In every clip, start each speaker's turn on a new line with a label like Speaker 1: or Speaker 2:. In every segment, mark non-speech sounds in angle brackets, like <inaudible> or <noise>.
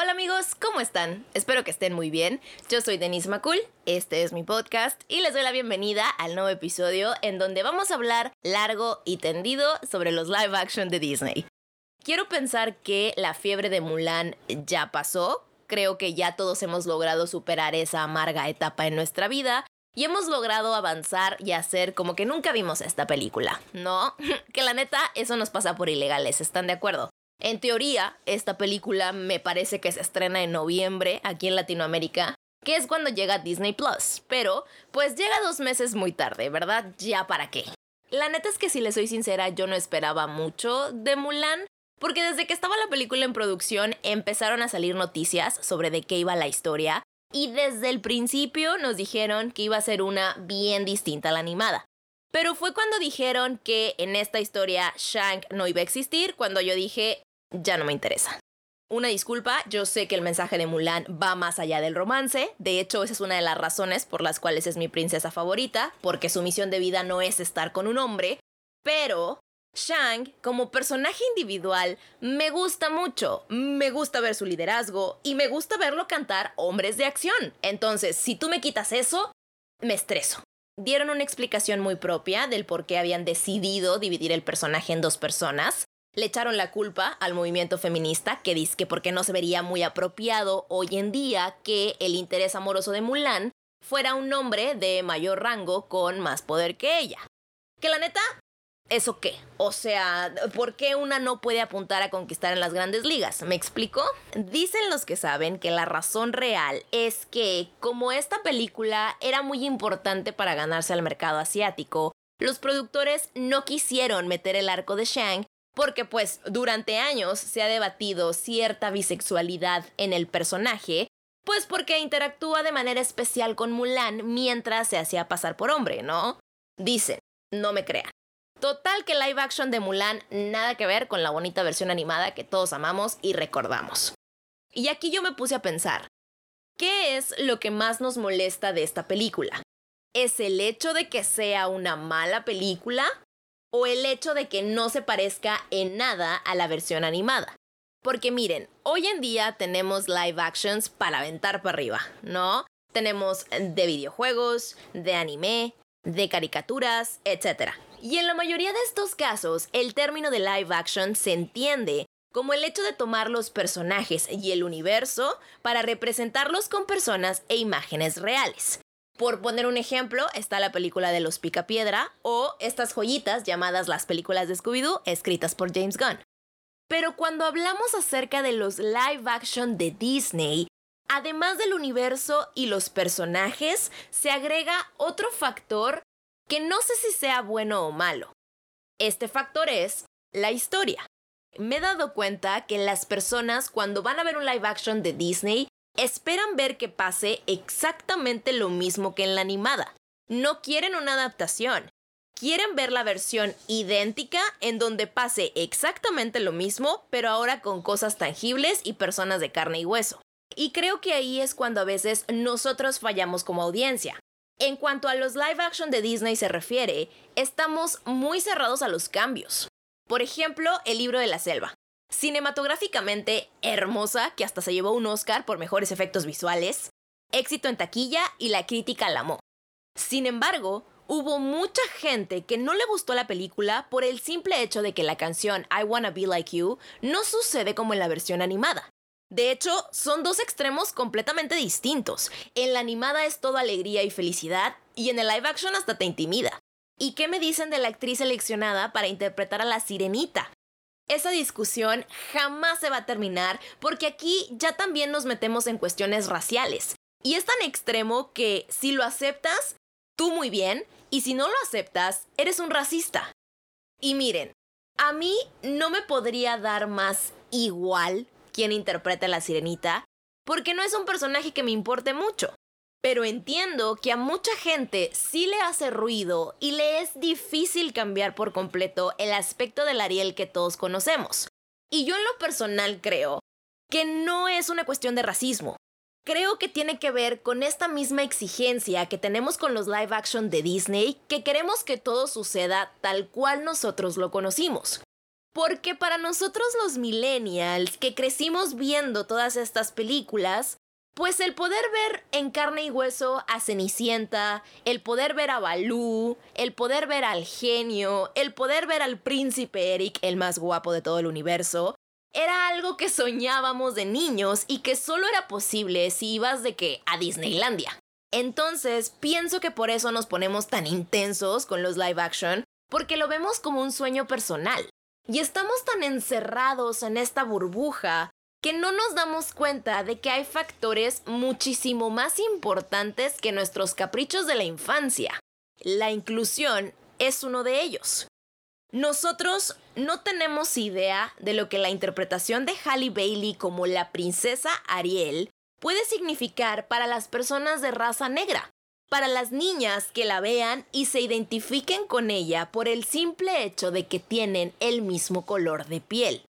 Speaker 1: Hola amigos, ¿cómo están? Espero que estén muy bien. Yo soy Denise Macul, este es mi podcast y les doy la bienvenida al nuevo episodio en donde vamos a hablar largo y tendido sobre los live action de Disney. Quiero pensar que la fiebre de Mulan ya pasó, creo que ya todos hemos logrado superar esa amarga etapa en nuestra vida y hemos logrado avanzar y hacer como que nunca vimos esta película, ¿no? <laughs> que la neta, eso nos pasa por ilegales, ¿están de acuerdo? En teoría, esta película me parece que se estrena en noviembre aquí en Latinoamérica, que es cuando llega Disney Plus, pero pues llega dos meses muy tarde, ¿verdad? Ya para qué. La neta es que si le soy sincera, yo no esperaba mucho de Mulan, porque desde que estaba la película en producción empezaron a salir noticias sobre de qué iba la historia, y desde el principio nos dijeron que iba a ser una bien distinta a la animada. Pero fue cuando dijeron que en esta historia Shank no iba a existir, cuando yo dije, ya no me interesa. Una disculpa, yo sé que el mensaje de Mulan va más allá del romance, de hecho esa es una de las razones por las cuales es mi princesa favorita, porque su misión de vida no es estar con un hombre, pero Shang, como personaje individual, me gusta mucho, me gusta ver su liderazgo y me gusta verlo cantar hombres de acción. Entonces, si tú me quitas eso, me estreso. Dieron una explicación muy propia del por qué habían decidido dividir el personaje en dos personas, le echaron la culpa al movimiento feminista que dice que porque no se vería muy apropiado hoy en día que el interés amoroso de Mulan fuera un hombre de mayor rango con más poder que ella. Que la neta, ¿eso qué? O sea, ¿por qué una no puede apuntar a conquistar en las grandes ligas? ¿Me explico? Dicen los que saben que la razón real es que, como esta película era muy importante para ganarse al mercado asiático, los productores no quisieron meter el arco de Shang porque pues durante años se ha debatido cierta bisexualidad en el personaje, pues porque interactúa de manera especial con Mulan mientras se hacía pasar por hombre, ¿no? Dicen, no me crean. Total que live action de Mulan nada que ver con la bonita versión animada que todos amamos y recordamos. Y aquí yo me puse a pensar, ¿qué es lo que más nos molesta de esta película? ¿Es el hecho de que sea una mala película? O el hecho de que no se parezca en nada a la versión animada. Porque miren, hoy en día tenemos live actions para aventar para arriba, ¿no? Tenemos de videojuegos, de anime, de caricaturas, etc. Y en la mayoría de estos casos, el término de live action se entiende como el hecho de tomar los personajes y el universo para representarlos con personas e imágenes reales. Por poner un ejemplo, está la película de los Picapiedra o estas joyitas llamadas las películas de Scooby-Doo escritas por James Gunn. Pero cuando hablamos acerca de los live action de Disney, además del universo y los personajes, se agrega otro factor que no sé si sea bueno o malo. Este factor es la historia. Me he dado cuenta que las personas cuando van a ver un live action de Disney esperan ver que pase exactamente lo mismo que en la animada. No quieren una adaptación. Quieren ver la versión idéntica en donde pase exactamente lo mismo, pero ahora con cosas tangibles y personas de carne y hueso. Y creo que ahí es cuando a veces nosotros fallamos como audiencia. En cuanto a los live action de Disney se refiere, estamos muy cerrados a los cambios. Por ejemplo, el libro de la selva cinematográficamente hermosa, que hasta se llevó un Oscar por mejores efectos visuales, éxito en taquilla y la crítica la amó. Sin embargo, hubo mucha gente que no le gustó la película por el simple hecho de que la canción I Wanna Be Like You no sucede como en la versión animada. De hecho, son dos extremos completamente distintos. En la animada es todo alegría y felicidad, y en el live action hasta te intimida. ¿Y qué me dicen de la actriz seleccionada para interpretar a la sirenita? Esa discusión jamás se va a terminar porque aquí ya también nos metemos en cuestiones raciales. Y es tan extremo que si lo aceptas, tú muy bien, y si no lo aceptas, eres un racista. Y miren, a mí no me podría dar más igual quien interpreta a la sirenita, porque no es un personaje que me importe mucho. Pero entiendo que a mucha gente sí le hace ruido y le es difícil cambiar por completo el aspecto del Ariel que todos conocemos. Y yo en lo personal creo que no es una cuestión de racismo. Creo que tiene que ver con esta misma exigencia que tenemos con los live action de Disney, que queremos que todo suceda tal cual nosotros lo conocimos. Porque para nosotros los millennials que crecimos viendo todas estas películas, pues el poder ver en carne y hueso a Cenicienta, el poder ver a Balú, el poder ver al genio, el poder ver al príncipe Eric, el más guapo de todo el universo, era algo que soñábamos de niños y que solo era posible si ibas de que a Disneylandia. Entonces, pienso que por eso nos ponemos tan intensos con los live action, porque lo vemos como un sueño personal. Y estamos tan encerrados en esta burbuja que no nos damos cuenta de que hay factores muchísimo más importantes que nuestros caprichos de la infancia. La inclusión es uno de ellos. Nosotros no tenemos idea de lo que la interpretación de Halle Bailey como la princesa Ariel puede significar para las personas de raza negra, para las niñas que la vean y se identifiquen con ella por el simple hecho de que tienen el mismo color de piel.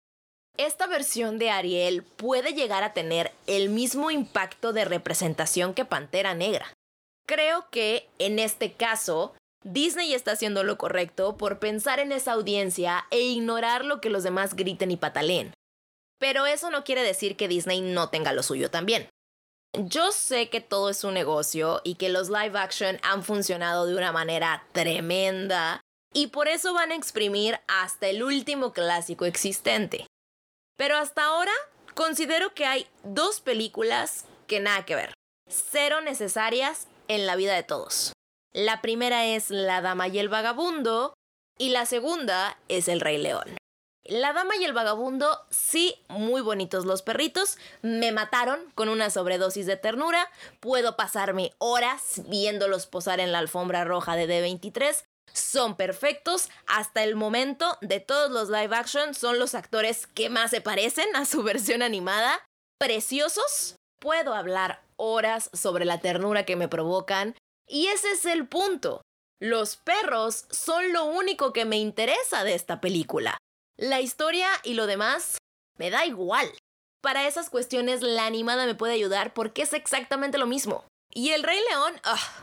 Speaker 1: Esta versión de Ariel puede llegar a tener el mismo impacto de representación que Pantera Negra. Creo que, en este caso, Disney está haciendo lo correcto por pensar en esa audiencia e ignorar lo que los demás griten y pataleen. Pero eso no quiere decir que Disney no tenga lo suyo también. Yo sé que todo es un negocio y que los live action han funcionado de una manera tremenda y por eso van a exprimir hasta el último clásico existente. Pero hasta ahora considero que hay dos películas que nada que ver, cero necesarias en la vida de todos. La primera es La Dama y el Vagabundo y la segunda es El Rey León. La dama y el vagabundo, sí, muy bonitos los perritos, me mataron con una sobredosis de ternura, puedo pasarme horas viéndolos posar en la alfombra roja de D23, son perfectos, hasta el momento de todos los live action son los actores que más se parecen a su <laughs> versión animada, preciosos, puedo hablar horas sobre la ternura que me provocan, y ese es el punto. Los perros son lo único que me interesa de esta película. La historia y lo demás me da igual. Para esas cuestiones la animada me puede ayudar porque es exactamente lo mismo. Y el Rey León, ah,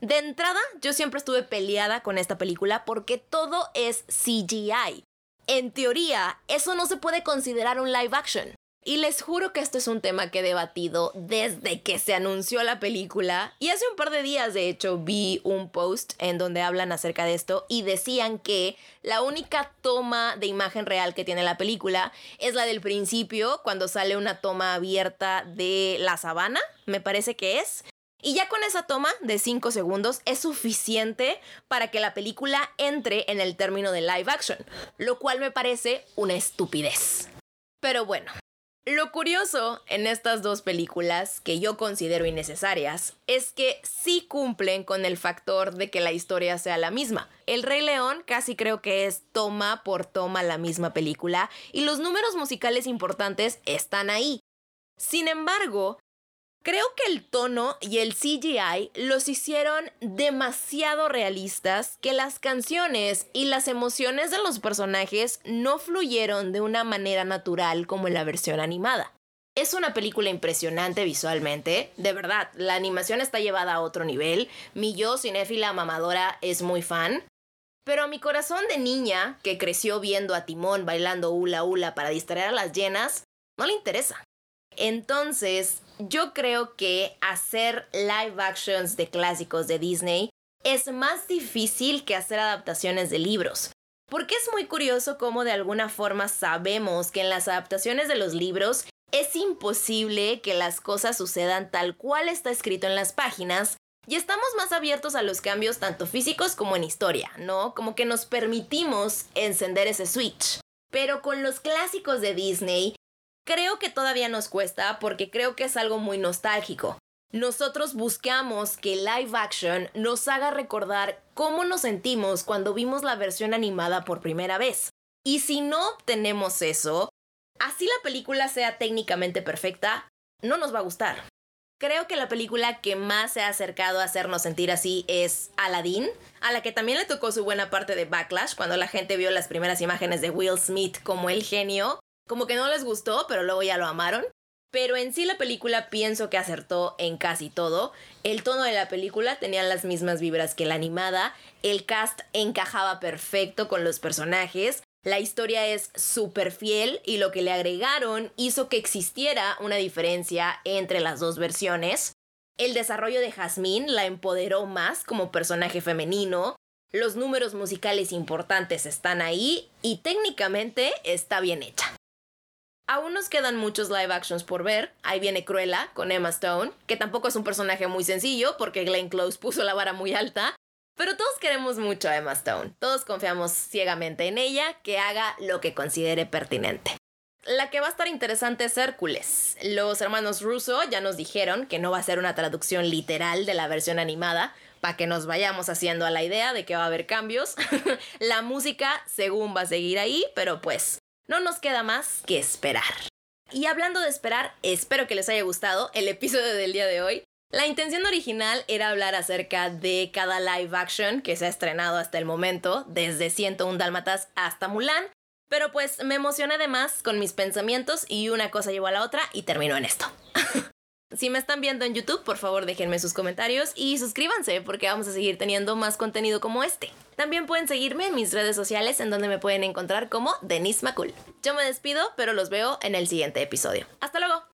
Speaker 1: de entrada yo siempre estuve peleada con esta película porque todo es CGI. En teoría, eso no se puede considerar un live action. Y les juro que esto es un tema que he debatido desde que se anunció la película. Y hace un par de días, de hecho, vi un post en donde hablan acerca de esto y decían que la única toma de imagen real que tiene la película es la del principio, cuando sale una toma abierta de la sabana, me parece que es. Y ya con esa toma de 5 segundos es suficiente para que la película entre en el término de live action, lo cual me parece una estupidez. Pero bueno, lo curioso en estas dos películas, que yo considero innecesarias, es que sí cumplen con el factor de que la historia sea la misma. El Rey León casi creo que es toma por toma la misma película y los números musicales importantes están ahí. Sin embargo, Creo que el tono y el CGI los hicieron demasiado realistas que las canciones y las emociones de los personajes no fluyeron de una manera natural como en la versión animada. Es una película impresionante visualmente, de verdad, la animación está llevada a otro nivel, mi yo cinéfila mamadora es muy fan, pero mi corazón de niña, que creció viendo a Timón bailando hula hula para distraer a las llenas, no le interesa. Entonces, yo creo que hacer live actions de clásicos de Disney es más difícil que hacer adaptaciones de libros. Porque es muy curioso cómo de alguna forma sabemos que en las adaptaciones de los libros es imposible que las cosas sucedan tal cual está escrito en las páginas y estamos más abiertos a los cambios tanto físicos como en historia, ¿no? Como que nos permitimos encender ese switch. Pero con los clásicos de Disney Creo que todavía nos cuesta porque creo que es algo muy nostálgico. Nosotros buscamos que live action nos haga recordar cómo nos sentimos cuando vimos la versión animada por primera vez. Y si no obtenemos eso, así la película sea técnicamente perfecta, no nos va a gustar. Creo que la película que más se ha acercado a hacernos sentir así es Aladdin, a la que también le tocó su buena parte de backlash cuando la gente vio las primeras imágenes de Will Smith como el genio como que no les gustó, pero luego ya lo amaron. Pero en sí la película pienso que acertó en casi todo. El tono de la película tenía las mismas vibras que la animada, el cast encajaba perfecto con los personajes, La historia es súper fiel y lo que le agregaron hizo que existiera una diferencia entre las dos versiones. El desarrollo de Jasmine la empoderó más como personaje femenino, los números musicales importantes están ahí y técnicamente está bien hecha. Aún nos quedan muchos live actions por ver. Ahí viene Cruella con Emma Stone, que tampoco es un personaje muy sencillo porque Glenn Close puso la vara muy alta. Pero todos queremos mucho a Emma Stone. Todos confiamos ciegamente en ella que haga lo que considere pertinente. La que va a estar interesante es Hércules. Los hermanos Russo ya nos dijeron que no va a ser una traducción literal de la versión animada, para que nos vayamos haciendo a la idea de que va a haber cambios. <laughs> la música, según va a seguir ahí, pero pues no nos queda más que esperar. Y hablando de esperar, espero que les haya gustado el episodio del día de hoy. La intención original era hablar acerca de cada live action que se ha estrenado hasta el momento, desde 101 Dálmatas hasta Mulan, pero pues me emocioné de más con mis pensamientos y una cosa llevó a la otra y terminó en esto. <laughs> Si me están viendo en YouTube, por favor déjenme sus comentarios y suscríbanse porque vamos a seguir teniendo más contenido como este. También pueden seguirme en mis redes sociales en donde me pueden encontrar como Denise Macul. Yo me despido, pero los veo en el siguiente episodio. Hasta luego.